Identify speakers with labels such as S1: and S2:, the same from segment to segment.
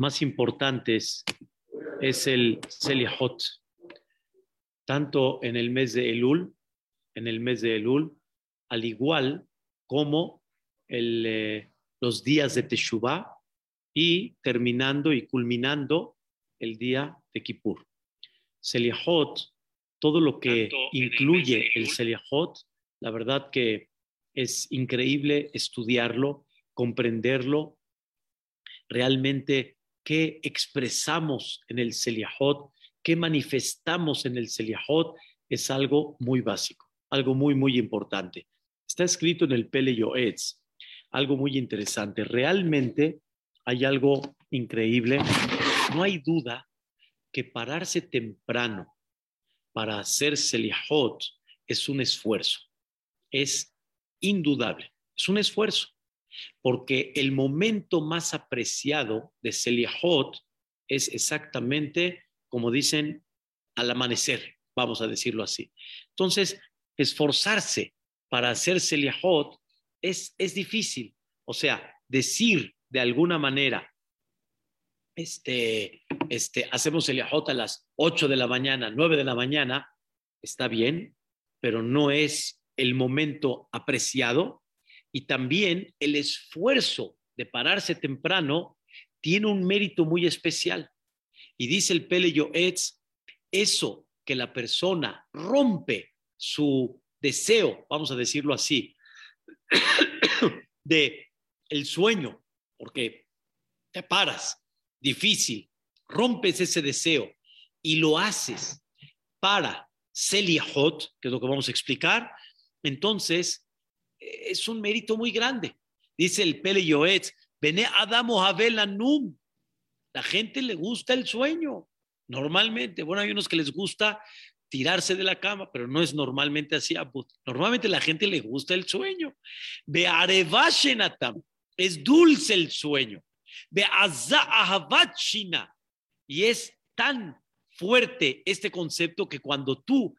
S1: más importantes es el Selihot, tanto en el mes de Elul, en el mes de Elul, al igual como el, eh, los días de Teshuvah y terminando y culminando el día de Kippur. Selihot, todo lo que incluye el Selihot, la verdad que es increíble estudiarlo, comprenderlo, realmente qué expresamos en el Selihot, qué manifestamos en el Selihot, es algo muy básico, algo muy, muy importante. Está escrito en el Pele Yoetz, algo muy interesante. Realmente hay algo increíble. No hay duda que pararse temprano para hacer Selihot es un esfuerzo. Es indudable. Es un esfuerzo. Porque el momento más apreciado de Selihot es exactamente, como dicen, al amanecer, vamos a decirlo así. Entonces, esforzarse para hacer Selihot es, es difícil. O sea, decir de alguna manera, este, este, hacemos el a las 8 de la mañana, 9 de la mañana, está bien, pero no es el momento apreciado. Y también el esfuerzo de pararse temprano tiene un mérito muy especial. Y dice el Pele Yoetz, eso que la persona rompe su deseo, vamos a decirlo así, de el sueño, porque te paras, difícil, rompes ese deseo y lo haces para Selihot, que es lo que vamos a explicar, entonces es un mérito muy grande. Dice el Pele Yoetz, Bene Adamo Num. La gente le gusta el sueño, normalmente. Bueno, hay unos que les gusta tirarse de la cama, pero no es normalmente así. Normalmente la gente le gusta el sueño. Bearevashenatam, es dulce el sueño. Y es tan fuerte este concepto que cuando tú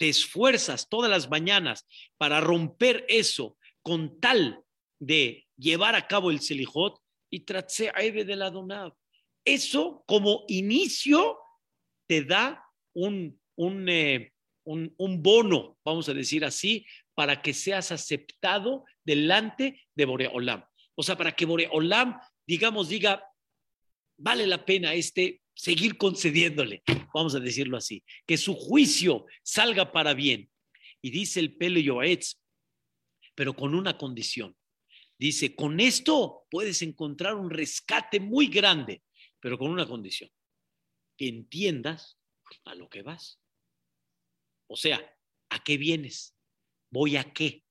S1: te esfuerzas todas las mañanas para romper eso con tal de llevar a cabo el Selijot y tratse de la Donab. Eso como inicio te da un, un, eh, un, un, bono, vamos a decir así, para que seas aceptado delante de Boreolam. O sea, para que Boreolam digamos, diga, vale la pena este seguir concediéndole, vamos a decirlo así, que su juicio salga para bien. Y dice el Pele Yoetz, pero con una condición. Dice, con esto puedes encontrar un rescate muy grande, pero con una condición, que entiendas a lo que vas. O sea, ¿a qué vienes? ¿Voy a qué?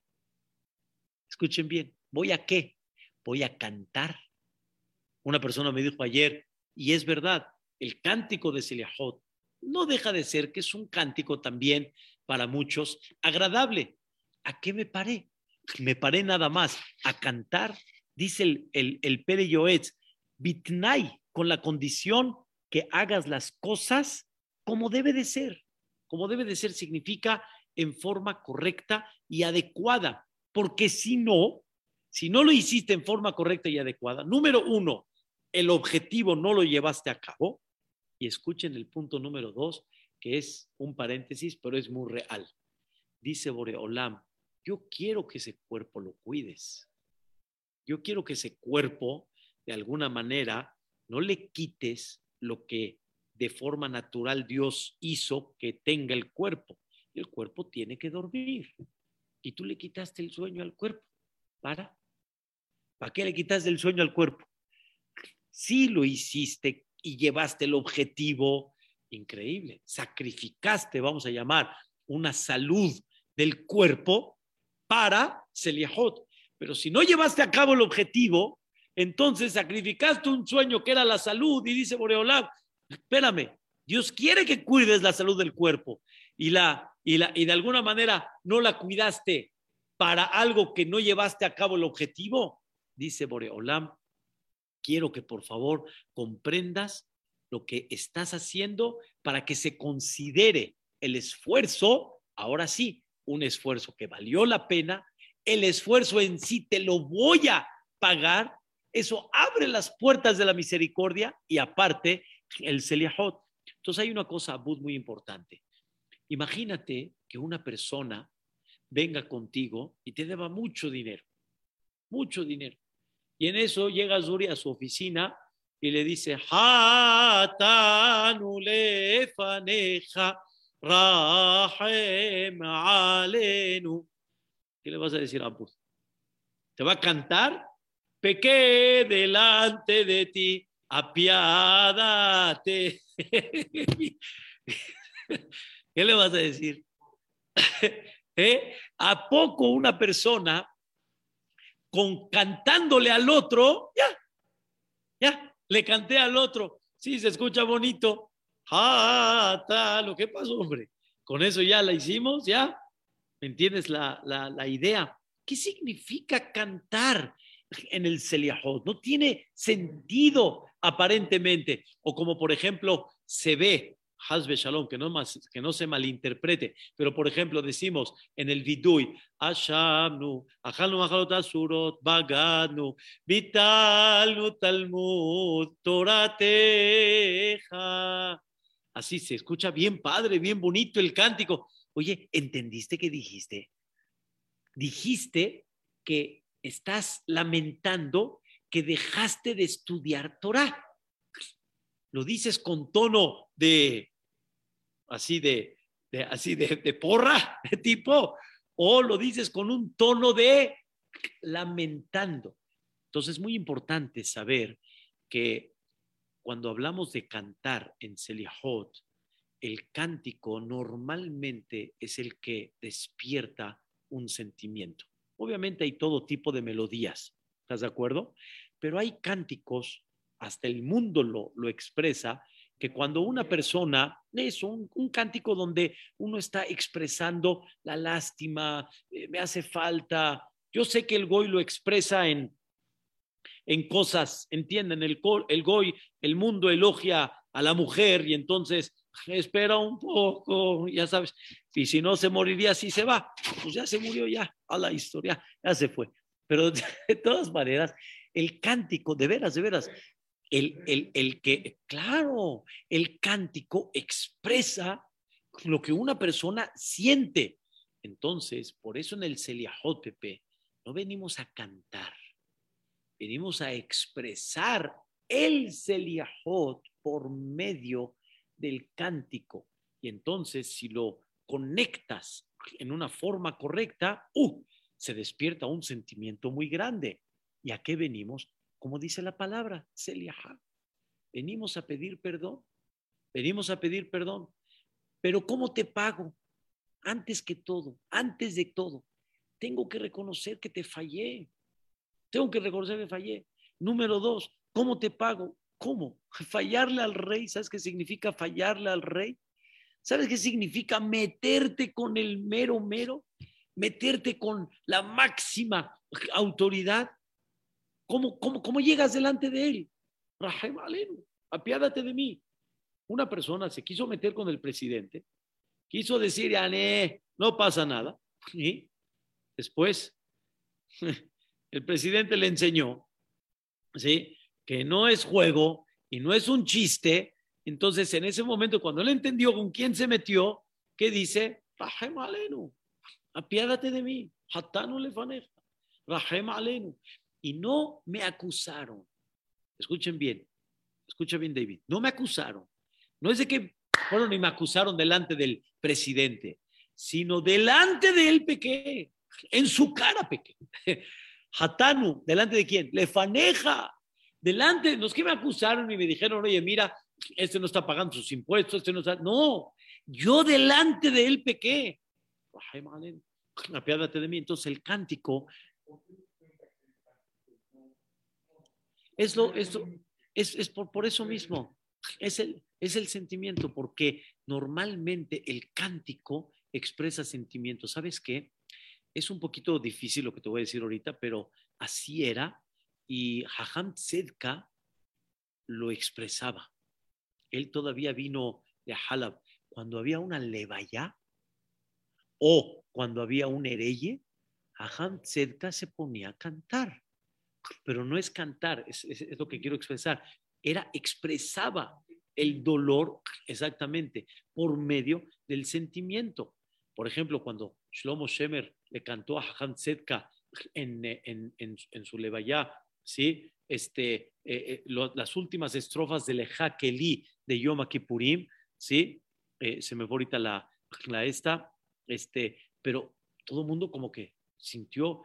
S1: Escuchen bien, ¿voy a qué? Voy a cantar una persona me dijo ayer, y es verdad, el cántico de Seliahot no deja de ser que es un cántico también para muchos agradable. ¿A qué me paré? Me paré nada más a cantar, dice el, el, el Pere Yoetz, bitnai, con la condición que hagas las cosas como debe de ser. Como debe de ser significa en forma correcta y adecuada, porque si no, si no lo hiciste en forma correcta y adecuada, número uno, el objetivo no lo llevaste a cabo. Y escuchen el punto número dos, que es un paréntesis, pero es muy real. Dice Boreolam, yo quiero que ese cuerpo lo cuides. Yo quiero que ese cuerpo, de alguna manera, no le quites lo que de forma natural Dios hizo que tenga el cuerpo. El cuerpo tiene que dormir. Y tú le quitaste el sueño al cuerpo. ¿Para? ¿Para qué le quitaste el sueño al cuerpo? sí lo hiciste y llevaste el objetivo increíble, sacrificaste, vamos a llamar, una salud del cuerpo para Seliahot. Pero si no llevaste a cabo el objetivo, entonces sacrificaste un sueño que era la salud y dice Boreolam, espérame, Dios quiere que cuides la salud del cuerpo y, la, y, la, y de alguna manera no la cuidaste para algo que no llevaste a cabo el objetivo, dice Boreolam, quiero que por favor comprendas lo que estás haciendo para que se considere el esfuerzo, ahora sí, un esfuerzo que valió la pena, el esfuerzo en sí te lo voy a pagar Eso abre las puertas de la misericordia y aparte el Seliahot. Entonces hay una cosa, Abud, muy importante. Imagínate que una persona venga contigo y te deba mucho dinero, mucho dinero. Y en eso llega Zuri a su oficina y le dice, ¿Qué le vas a decir a Abud? ¿Te va a cantar? Pequé delante de ti, apiádate. ¿Qué le vas a decir? ¿Eh? ¿A poco una persona con cantándole al otro, ya, ya, le canté al otro, sí, se escucha bonito, ah, tal, que pasó, hombre, con eso ya la hicimos, ya, ¿me entiendes la, la, la idea? ¿Qué significa cantar en el Seliahot? No tiene sentido aparentemente, o como por ejemplo se ve Hasbe Shalom, que no, más, que no se malinterprete, pero por ejemplo decimos en el Vidui, Ashamnu, Ajalnu Mahalot Asurot, Bagadnu, Vitalnu Talmud, Torateja. Así se escucha bien padre, bien bonito el cántico. Oye, ¿entendiste qué dijiste? Dijiste que estás lamentando que dejaste de estudiar Torah lo dices con tono de, así de, así de, de, porra, de tipo, o lo dices con un tono de lamentando. Entonces es muy importante saber que cuando hablamos de cantar en Seliahot, el cántico normalmente es el que despierta un sentimiento. Obviamente hay todo tipo de melodías, ¿estás de acuerdo? Pero hay cánticos hasta el mundo lo, lo expresa, que cuando una persona, es un, un, cántico donde uno está expresando la lástima, eh, me hace falta, yo sé que el Goy lo expresa en, en cosas, entienden, el, el Goy, el mundo elogia a la mujer y entonces espera un poco, ya sabes, y si no se moriría si se va, pues ya se murió ya, a la historia, ya se fue. Pero de todas maneras, el cántico, de veras, de veras, el, el, que, claro, el cántico expresa lo que una persona siente. Entonces, por eso en el Seliahot, Pepe, no venimos a cantar, venimos a expresar el Seliahot por medio del cántico. Y entonces, si lo conectas en una forma correcta, ¡uh! se despierta un sentimiento muy grande. ¿Y a qué venimos? Como dice la palabra, Seliaha. Venimos a pedir perdón, venimos a pedir perdón. Pero ¿cómo te pago? Antes que todo, antes de todo, tengo que reconocer que te fallé. Tengo que reconocer que fallé. Número dos, ¿cómo te pago? ¿Cómo? Fallarle al rey. ¿Sabes qué significa fallarle al rey? ¿Sabes qué significa meterte con el mero mero? Meterte con la máxima autoridad. ¿Cómo, cómo, cómo llegas delante de él? Alenu, apiádate de mí. Una persona se quiso meter con el presidente, quiso decir, Ané, no pasa nada. Y después el presidente le enseñó ¿sí? que no es juego y no es un chiste. Entonces, en ese momento, cuando él entendió con quién se metió, ¿qué dice? Rahem Alenu, apiádate de mí. Hatanu. Rahem Alenu y no me acusaron. Escuchen bien, escucha bien David, no me acusaron. No es de que bueno, ni me acusaron delante del presidente, sino delante de él pequé, en su cara pequé. Hatanu, ¿delante de quién? Le faneja. Delante, no es que me acusaron y me dijeron, oye, mira, este no está pagando sus impuestos, este no está. No, yo delante de él pequé. Apiádate de mí. Entonces el cántico Es, lo, es, es, por, por, eso mismo, es el, es el sentimiento, porque normalmente el cántico expresa sentimientos. ¿Sabes qué? Es un poquito difícil lo que te voy a decir ahorita, pero así era y Jajam Tzedka lo expresaba. Él todavía vino de Halab. Cuando había una levaya o cuando había un hereye, Jajam Tzedka se ponía a cantar pero no es cantar, es, lo que quiero expresar. Era, expresaba el dolor exactamente por medio del sentimiento. Por ejemplo, cuando Shlomo Shemer le cantó a Han Zetka en, en, en, su Levaya, ¿sí? este, eh, eh, las últimas estrofas del Ejá-Kelí de Yom Kippurim, ¿sí? Eh, se me fue ahorita la, la esta, este, pero todo el mundo como que sintió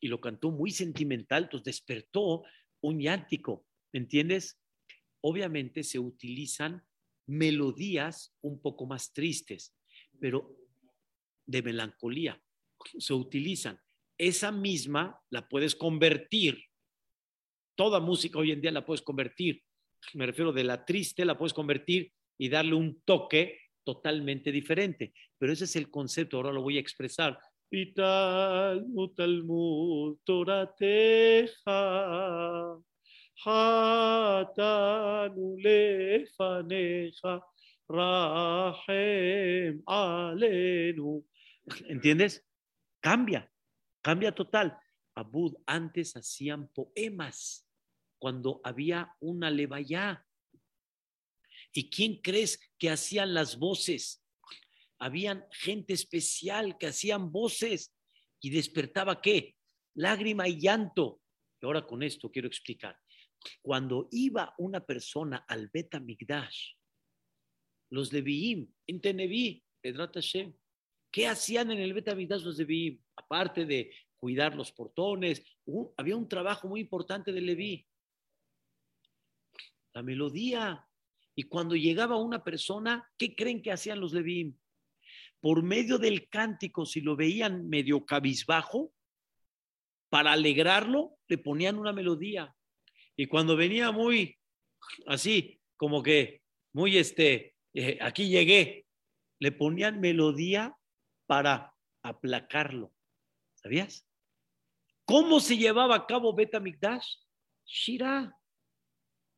S1: y lo cantó muy sentimental, entonces despertó un llántico, ¿entiendes? Obviamente se utilizan melodías un poco más tristes, pero de melancolía. Se utilizan. Esa misma la puedes convertir. Toda música hoy en día la puedes convertir. Me refiero de la triste, la puedes convertir y darle un toque totalmente diferente. Pero ese es el concepto, ahora lo voy a expresar. ¿Entiendes? Cambia, cambia total. Abud antes hacían poemas cuando había una levaya. ¿Y quién crees que hacían las voces? Habían gente especial que hacían voces y despertaba qué? Lágrima y llanto. Y ahora con esto quiero explicar. Cuando iba una persona al Beta Migdash, los Leviim, en Teneví, ¿Qué hacían en el Betamigdash los de Aparte de cuidar los portones, había un trabajo muy importante de Leví. La melodía. Y cuando llegaba una persona, ¿qué creen que hacían los Leví? Por medio del cántico, si lo veían medio cabizbajo, para alegrarlo, le ponían una melodía. Y cuando venía muy así, como que muy este, eh, aquí llegué, le ponían melodía para aplacarlo. ¿Sabías? ¿Cómo se llevaba a cabo Beta Mikdash? Shira.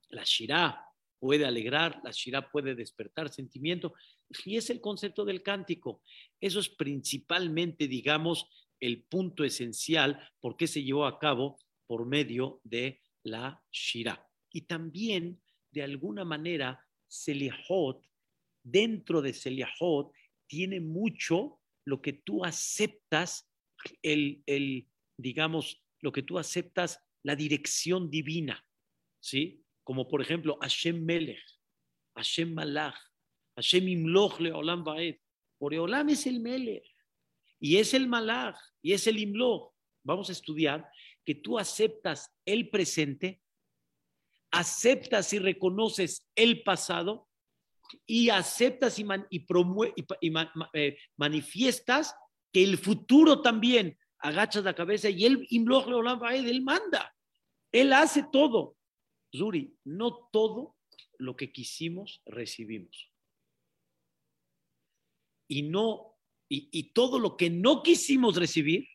S1: La Shira puede alegrar, la Shira puede despertar sentimiento, y es el concepto del cántico. Eso es principalmente, digamos, el punto esencial por qué se llevó a cabo por medio de la Shira. Y también, de alguna manera, Seliahot, dentro de Seliahot, tiene mucho lo que tú aceptas, el, el, digamos, lo que tú aceptas, la dirección divina, ¿sí? Como por ejemplo, Hashem Melech, Hashem Malach, Hashem Imloch Leolam Baed. Olam es el Melech, y es el Malach, y es el Imloch. Vamos a estudiar que tú aceptas el presente, aceptas y reconoces el pasado y aceptas y, y, eh, manifiestas que el futuro también agachas la cabeza y él, él manda. Él hace todo. Zuri, no todo lo que quisimos recibimos. Y no, y, y todo lo que no quisimos recibir,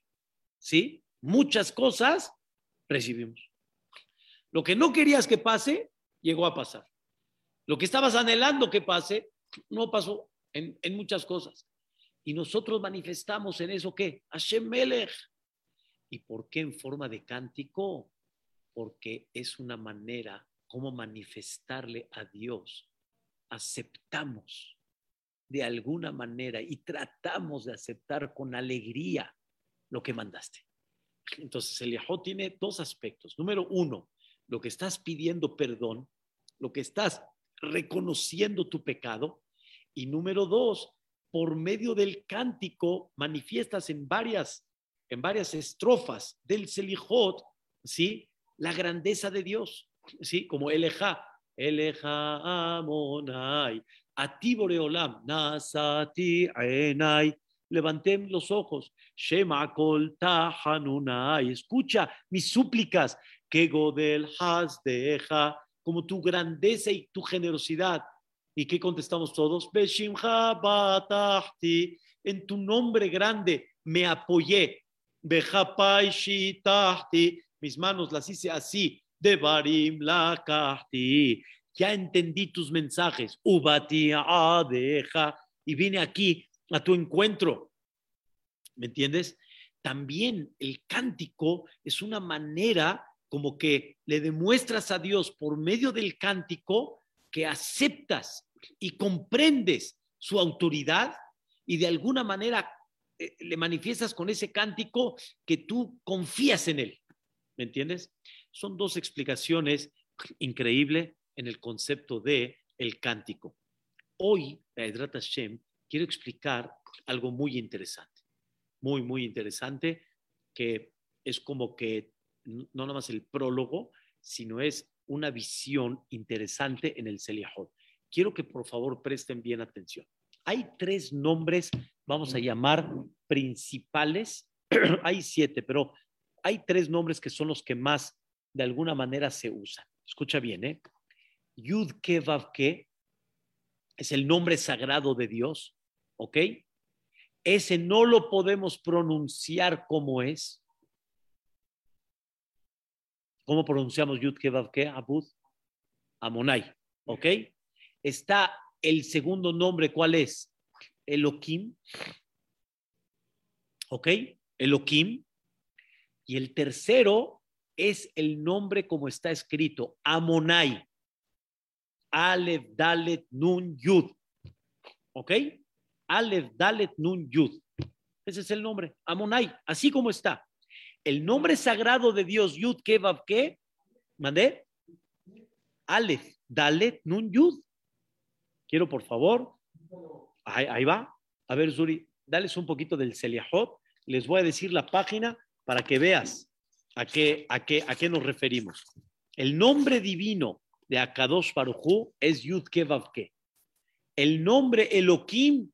S1: ¿sí? Muchas cosas recibimos. Lo que no querías que pase, llegó a pasar. Lo que estabas anhelando que pase, no pasó en, muchas cosas. Y nosotros manifestamos en eso que Hashem Melech. ¿Y por qué en forma de cántico? Porque es una manera como manifestarle a Dios. Aceptamos de alguna manera y tratamos de aceptar con alegría lo que mandaste. Entonces, el Yahó tiene dos aspectos. Número uno, lo que estás pidiendo perdón, lo que estás reconociendo tu pecado. Y número dos, por medio del cántico manifiestas en varias, en varias estrofas del Selijot, ¿sí? La grandeza de Dios, ¿sí? Como Eleja, Eleja Amonai, Ati Boreolam, Nasati Enai, levanté los ojos, Shema Kol Tahanunai, escucha mis súplicas, que Godel Has Deja, como tu grandeza y tu generosidad. ¿Y qué contestamos todos? En tu nombre grande me apoyé. Mis manos las hice así. Devarim la Ya entendí tus mensajes. Y vine aquí a tu encuentro. ¿Me entiendes? También el cántico es una manera como que le demuestras a Dios por medio del cántico que aceptas y comprendes su autoridad y de alguna manera eh, le manifiestas con ese cántico que tú confías en él. ¿Me entiendes? Son dos explicaciones increíbles en el concepto de el cántico. Hoy, Edrat Hashem, quiero explicar algo muy interesante, muy, muy interesante, que es como que no nada más el prólogo, sino es una visión interesante en el Seliahot. Quiero que por favor presten bien atención. Hay tres nombres, vamos a llamar principales, hay siete, pero hay tres nombres que son los que más de alguna manera se usan. Escucha bien, ¿eh? Yud Ke es el nombre sagrado de Dios, ¿ok? Ese no lo podemos pronunciar como es. ¿Cómo pronunciamos Yud Kevav Ke? Abud, Amonai, ¿ok? Está el segundo nombre, ¿cuál es? Elohim, ¿ok? Elohim. Y el tercero es el nombre como está escrito, Amonai. Aleph, Dalet, Nun, Yud. ¿Ok? Aleph, Dalet, Nun, Yud. Ese es el nombre, Amonai, así como está. El nombre sagrado de Dios, Yud, Kevav, ¿qué? ¿Mandé? Aleph, Dalet, Nun, Yud. Quiero, por favor. Ahí, va. A ver, Zuri, dales un poquito del Seliahot. Les voy a decir la página para que veas a qué, a qué, a qué nos referimos. El nombre divino de Akadosh es Yud Kevavke. El nombre Elohim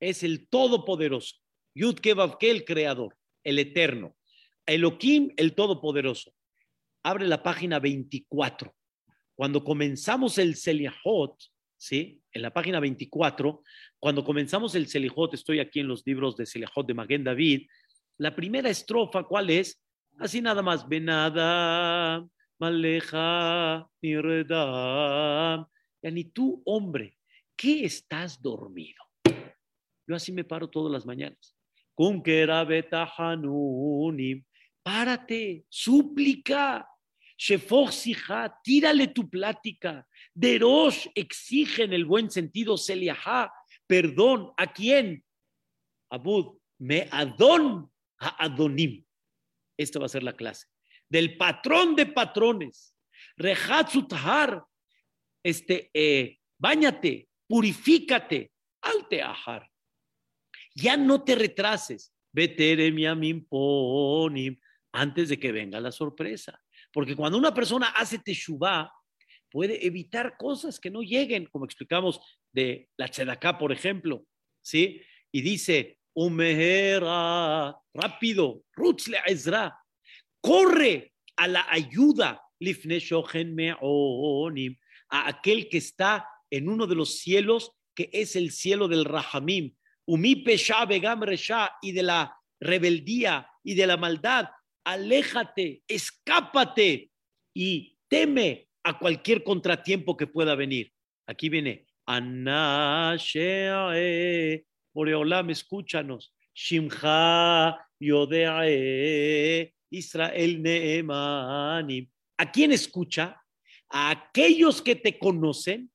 S1: es el Todopoderoso. Yud Kevavke, el Creador, el Eterno. Elohim, el Todopoderoso. Abre la página 24. Cuando comenzamos el Seliahot, ¿sí? En la página 24, cuando comenzamos el Seliahot, estoy aquí en los libros de Seliahot de Maguen David, la primera estrofa, ¿cuál es? Así nada más, Benada, Maleja, Niredam. Ya ni tú, hombre, ¿qué estás dormido? Yo así me paro todas las mañanas. Con párate, súplica. Shefoxija, tírale tu plática. Derosh exige en el buen sentido, Seliaha, perdón. ¿A quién? Abud, me adon a Adonim. Esta va a ser la clase. Del patrón de patrones. Rehatzuthar. Este, eh, báñate, purifícate. Alte ahar. Ya no te retrases. ponim antes de que venga la sorpresa. Porque cuando una persona hace teshuvah, puede evitar cosas que no lleguen, como explicamos de la tzedaká, por ejemplo, ¿sí? Y dice, Umehera, rápido, Rutzle Ezra, corre a la ayuda, a aquel que está en uno de los cielos, que es el cielo del Rahamim, Umi Begam y de la rebeldía y de la maldad, aléjate, escápate y teme a cualquier contratiempo que pueda venir. Aquí viene, Anashe Boreolam, escúchanos. Shimcha Yodeae Israel Neemanim. ¿A quién escucha? A aquellos que te conocen,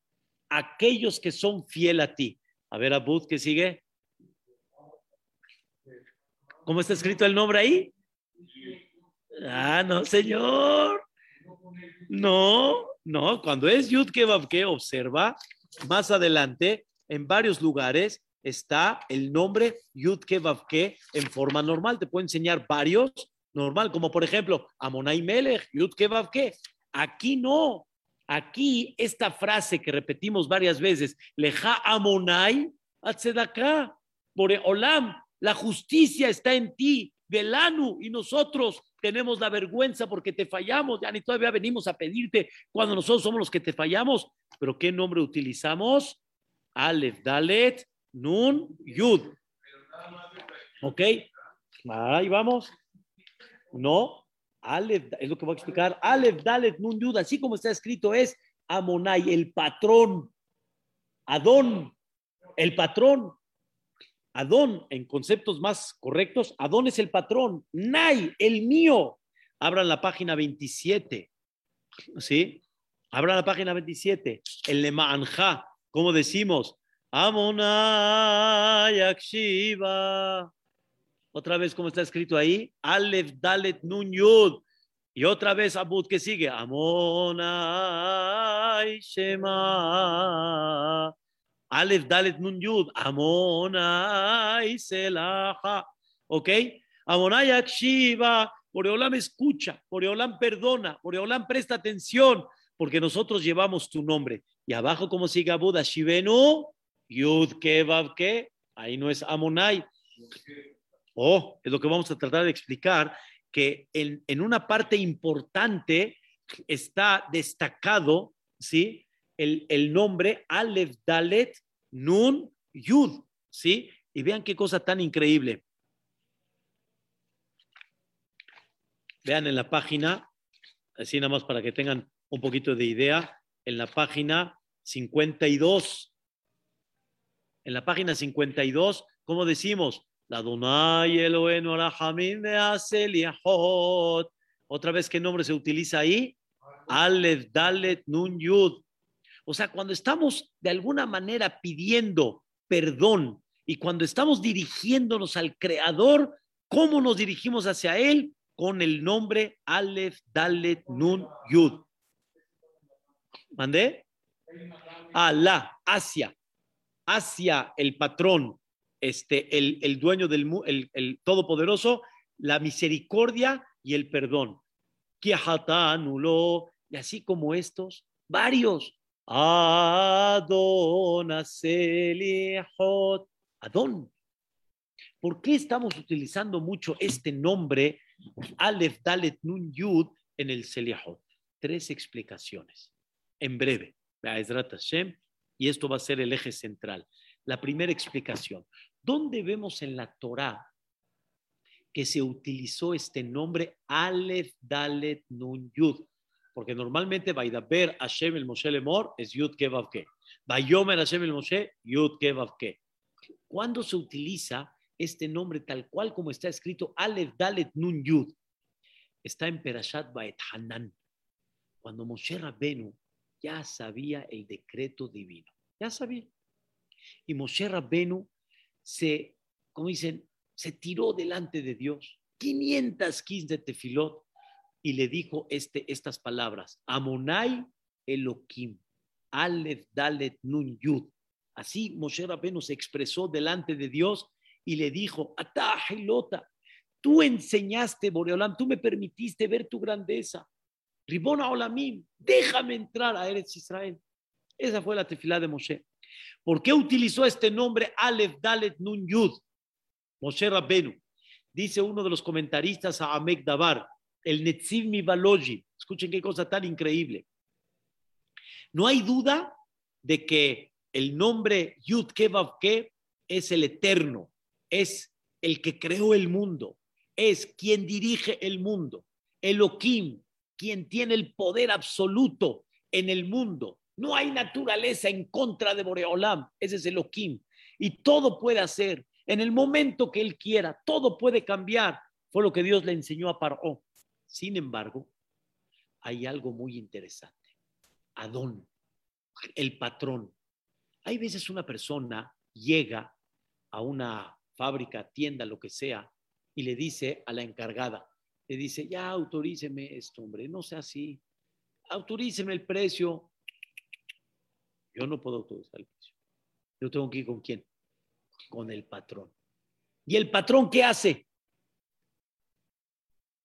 S1: aquellos que son fiel a ti. A ver, Abud, ¿qué sigue? ¿Cómo está escrito el nombre ahí? Ah, no, señor. No, no, cuando es Yud que observa más adelante en varios lugares está el nombre Yud Kevavke en forma normal. Te puedo enseñar varios normal, como por ejemplo Amonai Melech, Yud Kevavke. Aquí no. Aquí esta frase que repetimos varias veces, Leja Amonai por Olam, la justicia está en ti, Velanu, y nosotros tenemos la vergüenza porque te fallamos, ya ni todavía venimos a pedirte cuando nosotros somos los que te fallamos, pero ¿qué nombre utilizamos? Aleph, Dalet, Nun, Yud. ¿Ok? Ahí vamos. No, Aleph, es lo que voy a explicar. Aleph, Dalet, Nun, Yud, así como está escrito, es Amonai, el patrón. Adón, el patrón. Adón, en conceptos más correctos, Adón es el patrón. Nai, el mío. Abran la página 27. ¿Sí? Abran la página 27. El Lemanja, como decimos, Amonai Akshiva. Otra vez, como está escrito ahí, Alef Dalet Nun Yud. Y otra vez Abud que sigue, Amonai Shema. Alef Dalet Nun Yud, Amonai Selaha. ¿Ok? Amonai Akshiva. Boreolam escucha, Boreolam perdona, Boreolam presta atención, porque nosotros llevamos tu nombre. Y abajo, como sigue Abud, Ashivenu Yud ke ke, ahí no es Amonai. Oh, es lo que vamos a tratar de explicar, que en, en una parte importante está destacado, ¿sí? El, el nombre Aleph Dalet Nun Yud, ¿sí? Y vean qué cosa tan increíble. Vean en la página, así nada más para que tengan un poquito de idea, en la página 52 en la página 52, ¿cómo decimos? La Donai Elohenu Arahamim Aseliahot. Otra vez, ¿qué nombre se utiliza ahí? Aleph, Dalet, Nun, Yud. O sea, cuando estamos de alguna manera pidiendo perdón y cuando estamos dirigiéndonos al Creador, ¿cómo nos dirigimos hacia Él? Con el nombre Aleph, Dalet, Nun, Yud. ¿Mandé? Alá, hacia hacia el patrón, este, el, el dueño del el, el todopoderoso, la misericordia y el perdón. y así como estos, varios. Adón. ¿Por qué estamos utilizando mucho este nombre, Aleph Dalet Nun Yud, en el Seliahot? Tres explicaciones. En breve y esto va a ser el eje central. La primera explicación. ¿Dónde vemos en la Torá que se utilizó este nombre Aleph Dalet Nun Yud? Porque normalmente Vaidaber Hashem el Moshe Lemor es Yud Kevav Ke. Vayomer Hashem el Moshe, Yud Kevav Ke. ¿Cuándo se utiliza este nombre tal cual como está escrito Aleph Dalet Nun Yud? Está en Perashat Baet Hanan. Cuando Moshe Rabbenu ya sabía el decreto divino, ya sabía. Y Moshe Rabbenu se, como dicen, se tiró delante de Dios, 515 de tefilot, y le dijo este, estas palabras, Amonai Elohim, Aleph Dalet Nun Yud. Así Moshe Rabbenu se expresó delante de Dios y le dijo, Atahilota, tú enseñaste, Boreolam, tú me permitiste ver tu grandeza. Ribona Olamim, déjame entrar a Eretz Israel. Esa fue la tefilá de Moshe. ¿Por qué utilizó este nombre Aleph Dalet Nun Yud? Moshe Rabbenu. Dice uno de los comentaristas a Amek Dabar, el Netziv Mivaloji. Escuchen qué cosa tan increíble. No hay duda de que el nombre Yud Kevav Ke es el eterno, es el que creó el mundo, es quien dirige el mundo. Elohim, quien tiene el poder absoluto en el mundo. No hay naturaleza en contra de Boreolam, ese es Elohim. Y todo puede hacer en el momento que él quiera, todo puede cambiar. Fue lo que Dios le enseñó a Paró. Sin embargo, hay algo muy interesante. Adón, el patrón. Hay veces una persona llega a una fábrica, tienda, lo que sea, y le dice a la encargada, le dice, ya autoríceme esto, hombre, no sea así, autoríceme el precio. Yo no puedo autorizar el precio. Yo tengo que ir con quién? Con el patrón. ¿Y el patrón qué hace?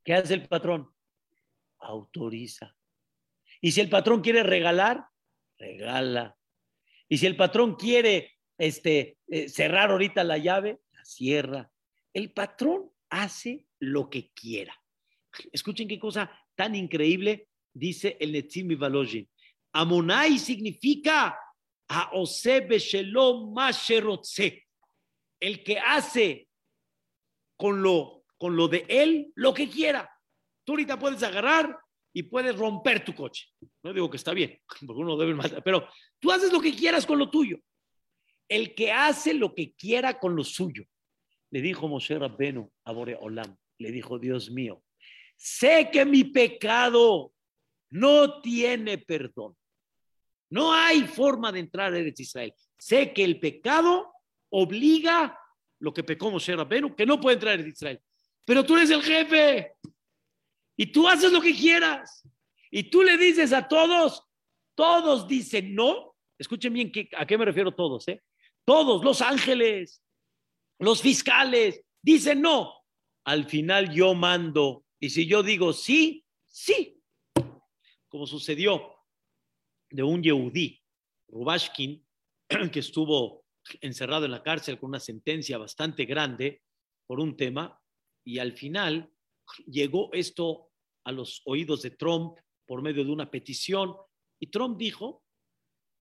S1: ¿Qué hace el patrón? Autoriza. Y si el patrón quiere regalar, regala. Y si el patrón quiere este, eh, cerrar ahorita la llave, la cierra. El patrón hace lo que quiera. Escuchen qué cosa tan increíble dice el Netzim. Amonai significa a el que hace con lo, con lo de él lo que quiera. Tú ahorita puedes agarrar y puedes romper tu coche. No digo que está bien, porque uno debe matar, pero tú haces lo que quieras con lo tuyo. El que hace lo que quiera con lo suyo. Le dijo Moshe Rabbenu a Olam, le dijo, Dios mío, sé que mi pecado no tiene perdón. No hay forma de entrar a Eretz Israel. Sé que el pecado obliga lo que pecó Moshe Rabbeinu, que no puede entrar a Eretz Israel. Pero tú eres el jefe y tú haces lo que quieras. Y tú le dices a todos, todos dicen no. Escuchen bien a qué me refiero todos, ¿eh? Todos, los ángeles, los fiscales, dicen no. Al final yo mando. Y si yo digo sí, sí. Como sucedió de un Yehudí, Rubashkin, que estuvo encerrado en la cárcel con una sentencia bastante grande por un tema, y al final llegó esto a los oídos de Trump por medio de una petición, y Trump dijo,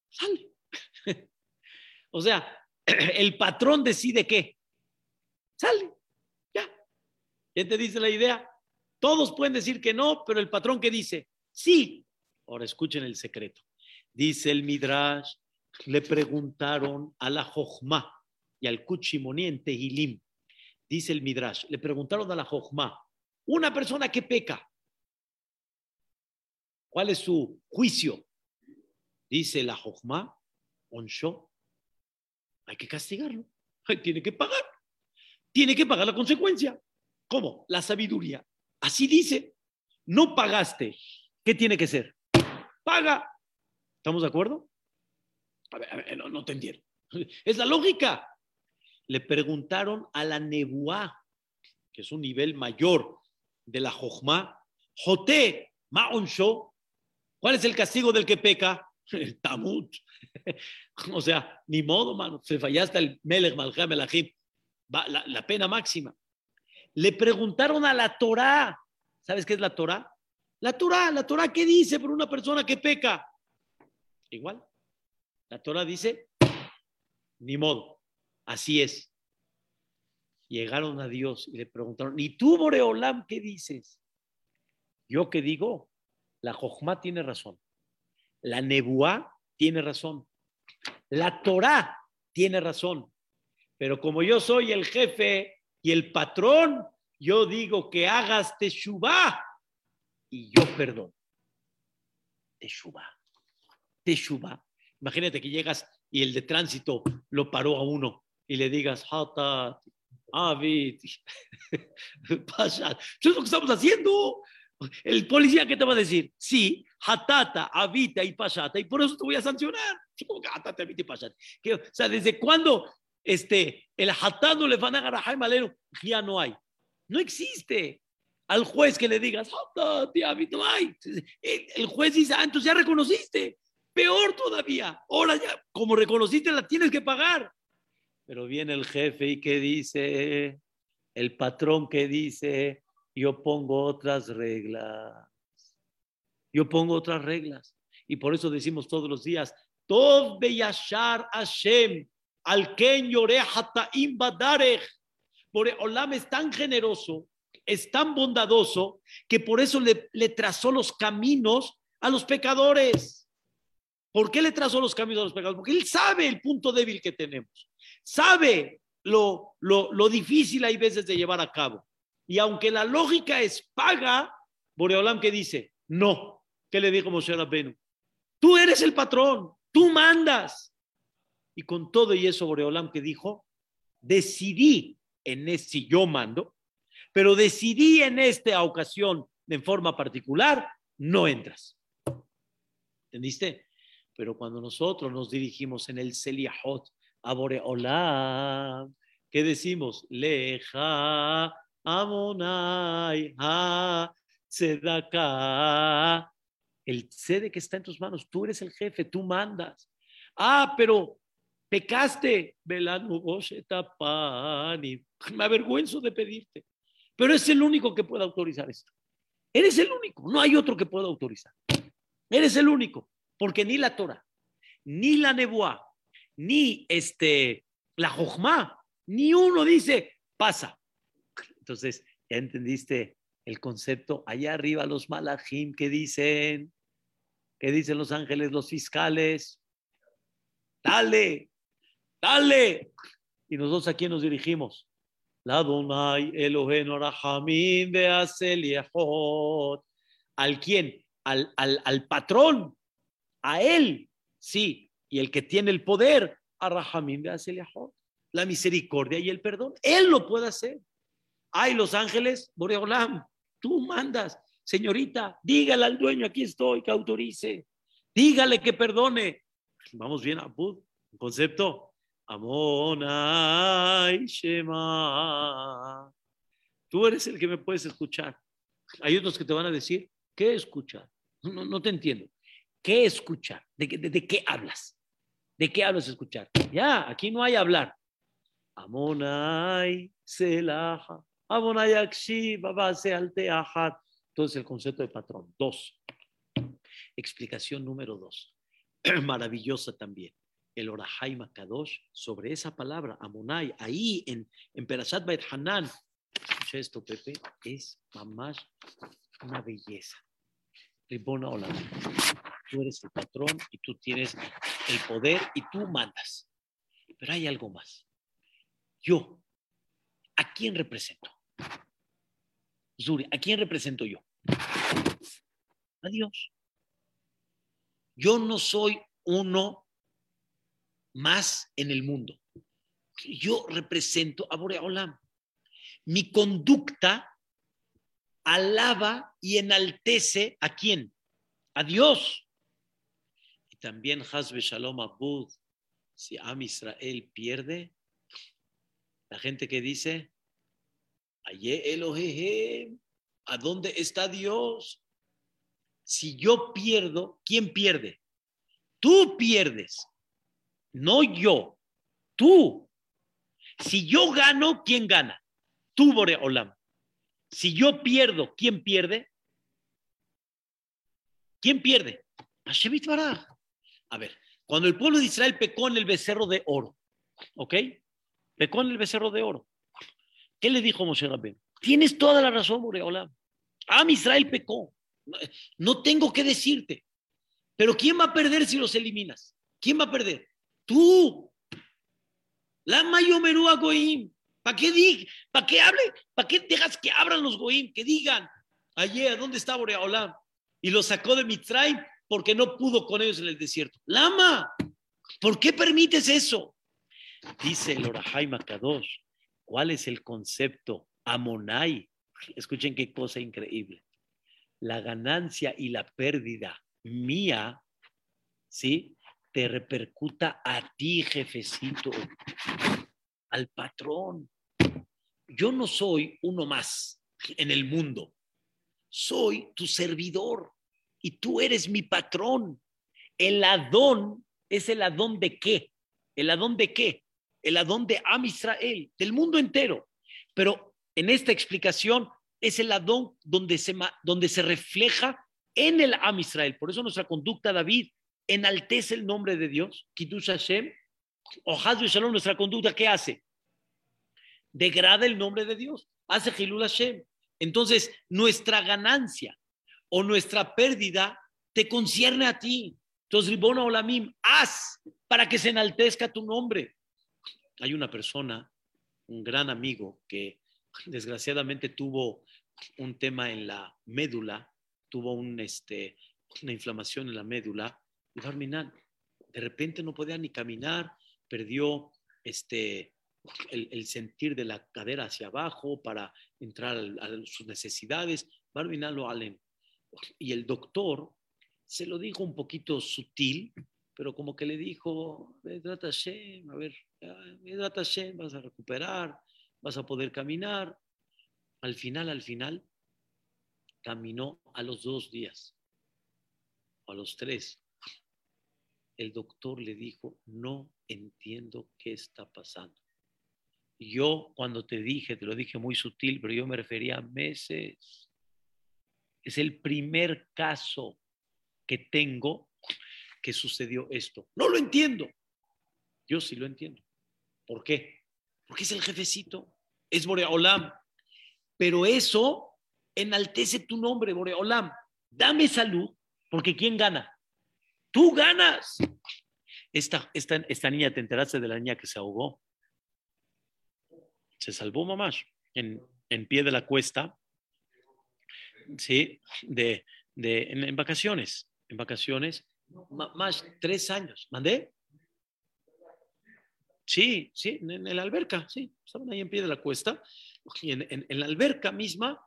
S1: sale. o sea, el patrón decide qué. Sale. Ya. ¿Ya te dice la idea? Todos pueden decir que no, pero el patrón que dice, sí. Ahora escuchen el secreto. Dice el Midrash, le preguntaron a la Jochma y al Kuchimoní en Tehilim. Dice el Midrash, le preguntaron a la Jochma, una persona que peca, ¿cuál es su juicio? Dice la Jochma, Onsho, hay que castigarlo, tiene que pagar, tiene que pagar la consecuencia. ¿Cómo? La sabiduría. Así dice, no pagaste, ¿qué tiene que ser? Paga. ¿Estamos de acuerdo? A ver, no, no, te entiendo. Es la lógica. Le preguntaron a la Nebuá, que es un nivel mayor de la Jojma, Joté, Maonsho, ¿cuál es el castigo del que peca? El Tamut. O sea, ni modo, mano. Se fallaste el Melech Malcham. La, la pena máxima. Le preguntaron a la Torá. ¿Sabes qué es la Torá? La Torá, la Torá, ¿qué dice por una persona que peca? Igual. La Torah dice, ni modo, así es. Llegaron a Dios y le preguntaron, ¿y tú, Boreolam, qué dices? Yo qué digo, la Jochma tiene razón, la Nebuá tiene razón, la Torah tiene razón, pero como yo soy el jefe y el patrón, yo digo que hagas Teshuvah y yo perdono. Teshuvah. Teshuvah Imagínate que llegas y el de tránsito lo paró a uno y le digas, Hatat, Avid, Pasha. Eso es lo que estamos haciendo. El policía, ¿qué te va a decir? Sí, Hatata, Avita y Pashata, y por eso te voy a sancionar. Hatata, Avita y Pashata. O sea, ¿desde cuándo este, el Hatano le van a agarrar a Jaime Alero? Ya no hay. No existe. Al juez que le digas, Hatata, Avita, no hay. El, juez dice, ah, entonces ya reconociste. Peor todavía. Ahora ya, como reconociste, la tienes que pagar. Pero viene el jefe y que dice, el patrón que dice, yo pongo otras reglas. Yo pongo otras reglas. Y por eso decimos todos los días, Tov beyashar Hashem, al ken hataim badarech. Por Olam es tan generoso, es tan bondadoso, que por eso le trazó los caminos a los pecadores. ¿Por qué le trazó los caminos a los pecados? Porque él sabe el punto débil que tenemos, sabe lo, lo, difícil hay veces de llevar a cabo. Y aunque la lógica es paga, Boreolam que dice, no, ¿qué le dijo Moshe Rabbenu? Tú eres el patrón, tú mandas. Y con todo y eso, Boreolam que dijo, decidí en este, yo mando, pero decidí en esta ocasión, en forma particular, no entras. ¿Entendiste? Pero cuando nosotros nos dirigimos en el Seliahot a Boreolam, ¿qué decimos? Leja, Amonai, Ha, Tzedaka. El sede que está en tus manos, tú eres el jefe, tú mandas. Ah, pero pecaste, me avergüenzo de pedirte. Pero es el único que puede autorizar esto. Eres el único, no hay otro que pueda autorizar. Eres el único. Porque ni la Torah, ni la Nebuá, ni este, la Jochma, ni uno dice, pasa. Entonces, ya entendiste el concepto. Allá arriba los malachim que dicen, que dicen los ángeles, los fiscales. Dale, dale. Y nosotros a quién nos dirigimos? La Donai Elohenu Rahamim ¿Al quién? Al, al, al patrón, a él, sí, y el que tiene el poder, a Rahamim la misericordia y el perdón. Él lo puede hacer. Ay, los ángeles, Boreolam, tú mandas, señorita, dígale al dueño, aquí estoy, que autorice, dígale que perdone. Vamos bien, Abud, un concepto. Amonai Shema. Tú eres el que me puedes escuchar. Hay otros que te van a decir, ¿qué escuchar? No, no te entiendo. ¿Qué escuchar? ¿De, de qué hablas? ¿De qué hablas escuchar? Ya, aquí no hay hablar. Amonai Selaha. Amonai. Entonces el concepto de patrón. Dos. Explicación número dos. Maravillosa también. El Orahai Kadosh sobre esa palabra, Amonai, ahí en, en Perashat Bait Hanan. Escucha esto, Pepe. Es mamás una belleza. Ribona hola tú eres el patrón y tú tienes el poder y tú mandas. Pero hay algo más. Yo, ¿a quién represento? Zuri, ¿a quién represento yo? A Dios. Yo no soy uno más en el mundo. Yo represento a Boreolam. Mi conducta alaba y enaltece a quién? A Dios también Hasbe Shalom Abud, si Am Israel pierde, la gente que dice, Aye Elohehem, ¿a dónde está Dios? Si yo pierdo, ¿quién pierde? Tú pierdes, no yo, tú. Si yo gano, ¿quién gana? Tú, Bore Olam. Si yo pierdo, ¿quién pierde? ¿Quién pierde? Hashem Baraj. A ver, cuando el pueblo de Israel pecó en el becerro de oro, ¿ok? Pecó en el becerro de oro. ¿Qué le dijo Moshe Rabén? Tienes toda la razón, Boreola. Ah, Israel pecó. No tengo que decirte. Pero ¿quién va a perder si los eliminas? ¿Quién va a perder? Tú. La mayomerúa Goim. ¿Para qué di? ¿Para qué hable? ¿Para qué dejas que abran los Goim? Que digan, ayer, ¿dónde está Boreolam? Y lo sacó de Mitzrayim porque no pudo con ellos en el desierto. Lama, ¿por qué permites eso? Dice el Orahai Makadosh, ¿cuál es el concepto? Amonai. Escuchen qué cosa increíble. La ganancia y la pérdida mía, ¿sí? Te repercuta a ti, jefecito, al patrón. Yo no soy uno más en el mundo. Soy tu servidor y tú eres mi patrón. El Adón es el Adón de qué? ¿El Adón de qué? El Adón de Am Israel, del mundo entero. Pero en esta explicación es el Adón donde se, donde se refleja en el Am Israel. Por eso nuestra conducta, David, enaltece el nombre de Dios. Kiddush Hashem. O Shalom, nuestra conducta, ¿qué hace? Degrada el nombre de Dios. Hace Hilul Hashem. Entonces, nuestra ganancia o nuestra pérdida te concierne a ti. Entonces, Ribona Olamim, haz para que se enaltezca tu nombre. Hay una persona, un gran amigo, que desgraciadamente tuvo un tema en la médula, tuvo un, este, una inflamación en la médula, y de repente no podía ni caminar, perdió este, el, sentir de la cadera hacia abajo para entrar a, sus necesidades. Allen y el doctor se lo dijo un poquito sutil, pero como que le dijo, Vedrata Hashem, a ver, Vedrata Hashem, vas a recuperar, vas a poder caminar. Al final, al final, caminó a los dos días, a los tres. El doctor le dijo, no entiendo qué está pasando. Yo cuando te dije, te lo dije muy sutil, pero yo me refería a meses es el primer caso que tengo que sucedió esto. No lo entiendo. Yo sí lo entiendo. ¿Por qué? Porque es el jefecito, es Boreolam. Pero eso enaltece tu nombre, Boreolam. Dame salud, porque ¿quién gana? Tú ganas. Esta, esta, esta niña, ¿te enteraste de la niña que se ahogó? Se salvó mamás en, en pie de la cuesta, ¿sí? De, de, en, vacaciones, en vacaciones, más tres años. ¿Mandé? Sí, sí, en, la alberca, sí, estaban ahí en pie de la cuesta, y en, en la alberca misma,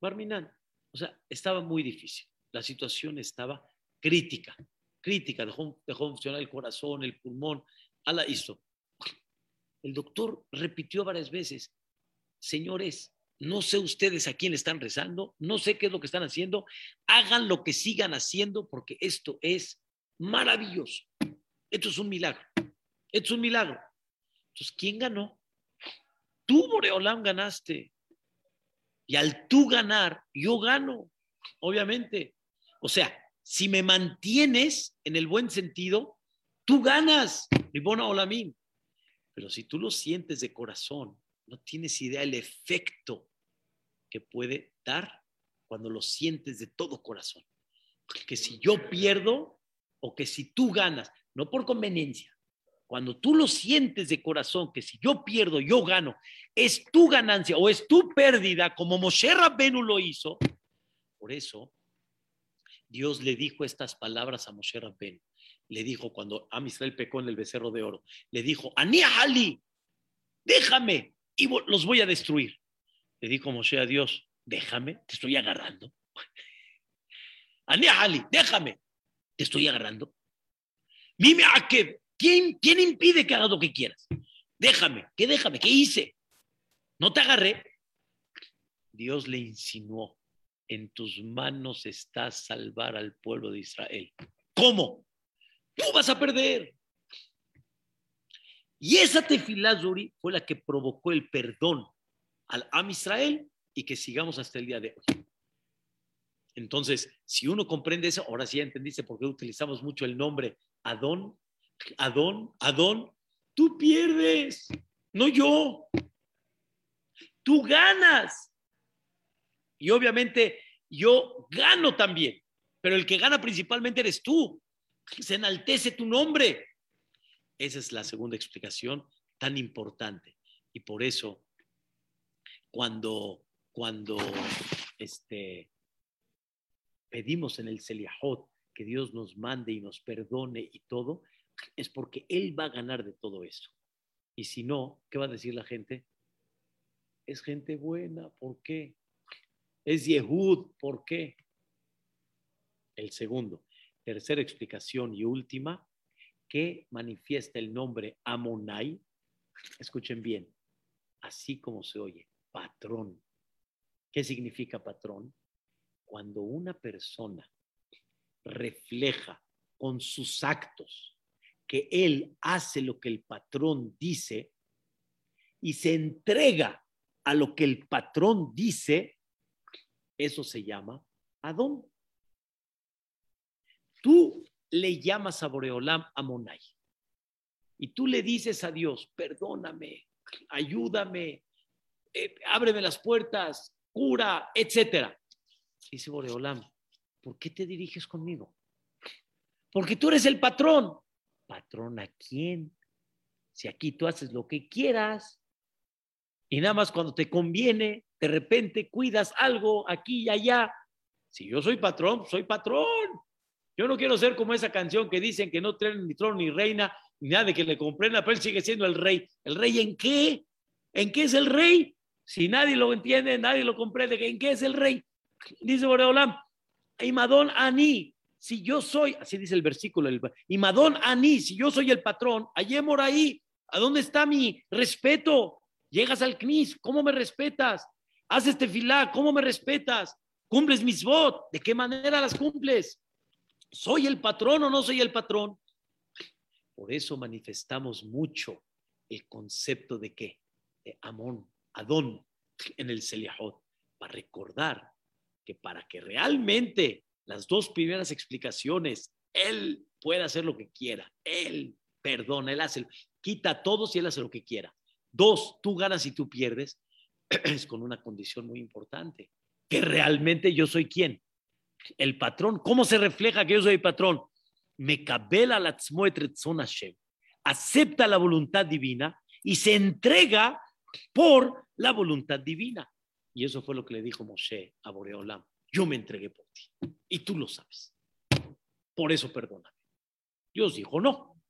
S1: Barminan. O sea, estaba muy difícil, la situación estaba crítica, crítica, dejó, dejó funcionar el corazón, el pulmón, ala hizo. El doctor repitió varias veces, señores, no sé ustedes a quién están rezando, no sé qué es lo que están haciendo, hagan lo que sigan haciendo porque esto es maravilloso. Esto es un milagro. Esto es un milagro. Entonces, ¿quién ganó? Tú, Boreolam, ganaste. Y al tú ganar, yo gano, obviamente. O sea, si me mantienes en el buen sentido, tú ganas, Ribona Olamim. Pero si tú lo sientes de corazón, no tienes idea el efecto que puede dar cuando lo sientes de todo corazón. Que si yo pierdo o que si tú ganas, no por conveniencia, cuando tú lo sientes de corazón, que si yo pierdo, yo gano, es tu ganancia o es tu pérdida, como Moshe Rabbenu lo hizo. Por eso, Dios le dijo estas palabras a Moshe Rabbenu. Le dijo cuando Am Israel pecó en el becerro de oro, le dijo, Ali, déjame y los voy a destruir. Le dijo Moshe a Dios, déjame, te estoy agarrando. Ali, déjame, te estoy agarrando. Mime Akeb, ¿Quién, ¿Quién impide que hagas lo que quieras? Déjame, ¿qué déjame? ¿Qué hice? No te agarré. Dios le insinuó, en tus manos está salvar al pueblo de Israel. ¿Cómo? Tú vas a perder. Y esa tefilá, Zuri, fue la que provocó el perdón al Am Israel y que sigamos hasta el día de hoy. Entonces, si uno comprende eso, ahora sí entendiste por qué utilizamos mucho el nombre Adón Adón, Adón, tú pierdes, no yo. Tú ganas. Y obviamente yo gano también, pero el que gana principalmente eres tú. Se enaltece tu nombre. Esa es la segunda explicación tan importante. Y por eso, cuando, cuando este, pedimos en el Seliahot que Dios nos mande y nos perdone y todo, es porque Él va a ganar de todo esto. Y si no, ¿qué va a decir la gente? Es gente buena, ¿por qué? Es Yehud, ¿por qué? El segundo, tercera explicación y última, que manifiesta el nombre Amonai. Escuchen bien, así como se oye, patrón. ¿Qué significa patrón? Cuando una persona refleja con sus actos que él hace lo que el patrón dice y se entrega a lo que el patrón dice, eso se llama Adón. Tú le llamas a Boreolam Amonai y tú le dices a Dios, perdóname, ayúdame, eh, ábreme las puertas, cura, etcétera. Dice Boreolam, ¿por qué te diriges conmigo? Porque tú eres el patrón patrón a quién? Si aquí tú haces lo que quieras y nada más cuando te conviene, de repente cuidas algo aquí y allá. Si yo soy patrón, soy patrón. Yo no quiero ser como esa canción que dicen que no tienen ni trono ni reina, ni nada de que le comprenda, pero él sigue siendo el rey. ¿El rey en qué? ¿En qué es el rey? Si nadie lo entiende, nadie lo comprende, ¿en qué es el rey? Dice Boreolam, Madón Ani, si yo soy, así dice el versículo, y Madón Ani, si yo soy el patrón, por ahí, ¿a dónde está mi respeto? Llegas al CNIS, ¿cómo me respetas? Haces tefilá, ¿cómo me respetas? ¿Cumples mis votos? ¿De qué manera las cumples? ¿Soy el patrón o no soy el patrón? Por eso manifestamos mucho el concepto de qué? De Amón, Adón en el Seliahot, para recordar que para que realmente las dos primeras explicaciones, Él puede hacer lo que quiera, Él perdona, Él hace, quita a todos y Él hace lo que quiera. Dos, tú ganas y tú pierdes, es con una condición muy importante, que realmente yo soy quién, el patrón. ¿Cómo se refleja que yo soy el patrón? Me cabela la Hashem, acepta la voluntad divina y se entrega por la voluntad divina. Y eso fue lo que le dijo Moshe a Boreolam. Yo me entregué por ti y tú lo sabes. Por eso perdóname. Dios dijo no.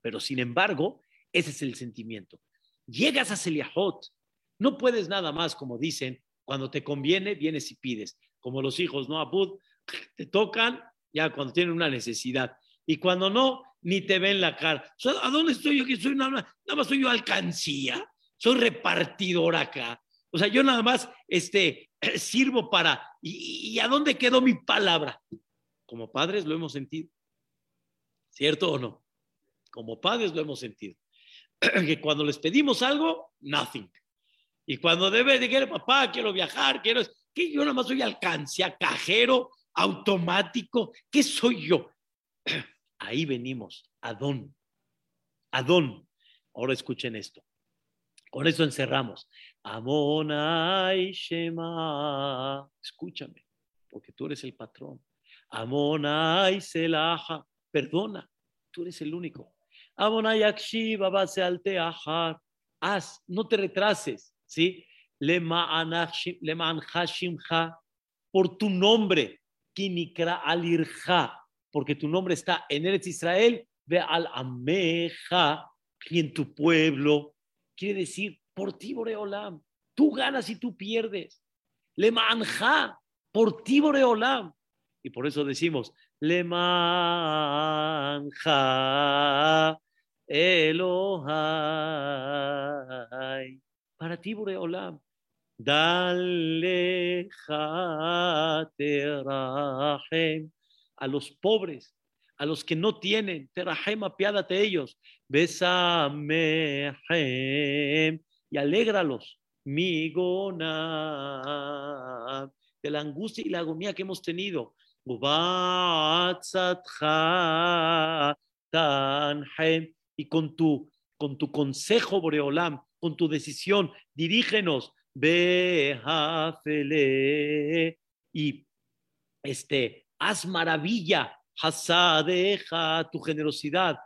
S1: Pero sin embargo, ese es el sentimiento. Llegas a Seliahot, no puedes nada más, como dicen, cuando te conviene, vienes y pides. Como los hijos, ¿no? Abud, te tocan ya cuando tienen una necesidad. Y cuando no, ni te ven la cara. ¿A dónde estoy yo? Que soy nada más soy yo alcancía, soy repartidor acá. O sea, yo nada más este, sirvo para, ¿y, a dónde quedó mi palabra? Como padres lo hemos sentido. ¿Cierto o no? Como padres lo hemos sentido. Que cuando les pedimos algo, nothing. Y cuando debe de que papá, quiero viajar, quiero, que yo nada más soy alcancía, cajero, automático, ¿qué soy yo? Ahí venimos, Adón. Adón. Ahora escuchen esto. Con eso encerramos. Amonai Shema. Escúchame, porque tú eres el patrón. Amonai Selaha. Perdona, tú eres el único. Amonai Akshiva base Haz, no te retrases, ¿sí? Leman Hashimha. Por tu nombre. Kinikra Alirja. Porque tu nombre está en Eretz Israel. Ve al Ameja. Y en tu pueblo quiere decir, por ti, Boreolam, tú ganas y tú pierdes. Le manja, por ti, Boreolam. Y por eso decimos, le manja, Elohai. Para ti, Boreolam. Dale a los pobres, a los que no tienen, terahem, apiádate ellos. Besamehem y alégralos. Migona de la angustia y la agonía que hemos tenido. Y con tu, con tu consejo, Boreolam, con tu decisión, dirígenos. Y este, haz maravilla, hasadeja, tu generosidad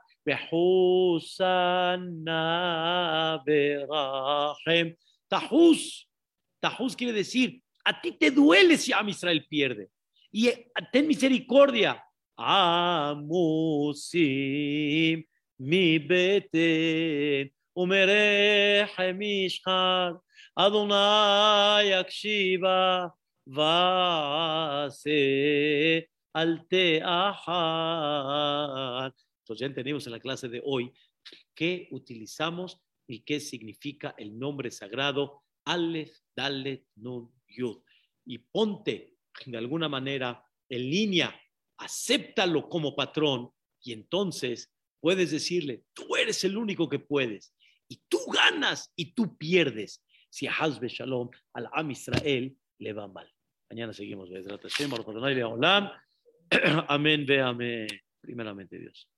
S1: Tahus. Tahus quiere decir, a ti te duele si Am Israel pierde. Y ten misericordia. Amusim mi beten umerehem ishchar Adonai akshiva vase al teahar entonces ya entendimos en la clase de hoy qué utilizamos y qué significa el nombre sagrado Aleph, Dalet, Nun, Yud. Y ponte de alguna manera en línea, acéptalo como patrón y entonces puedes decirle, tú eres el único que puedes y tú ganas y tú pierdes. Si a Hazbe Shalom al Am Israel le va mal. Mañana seguimos. Amén, ve amén. Primeramente Dios.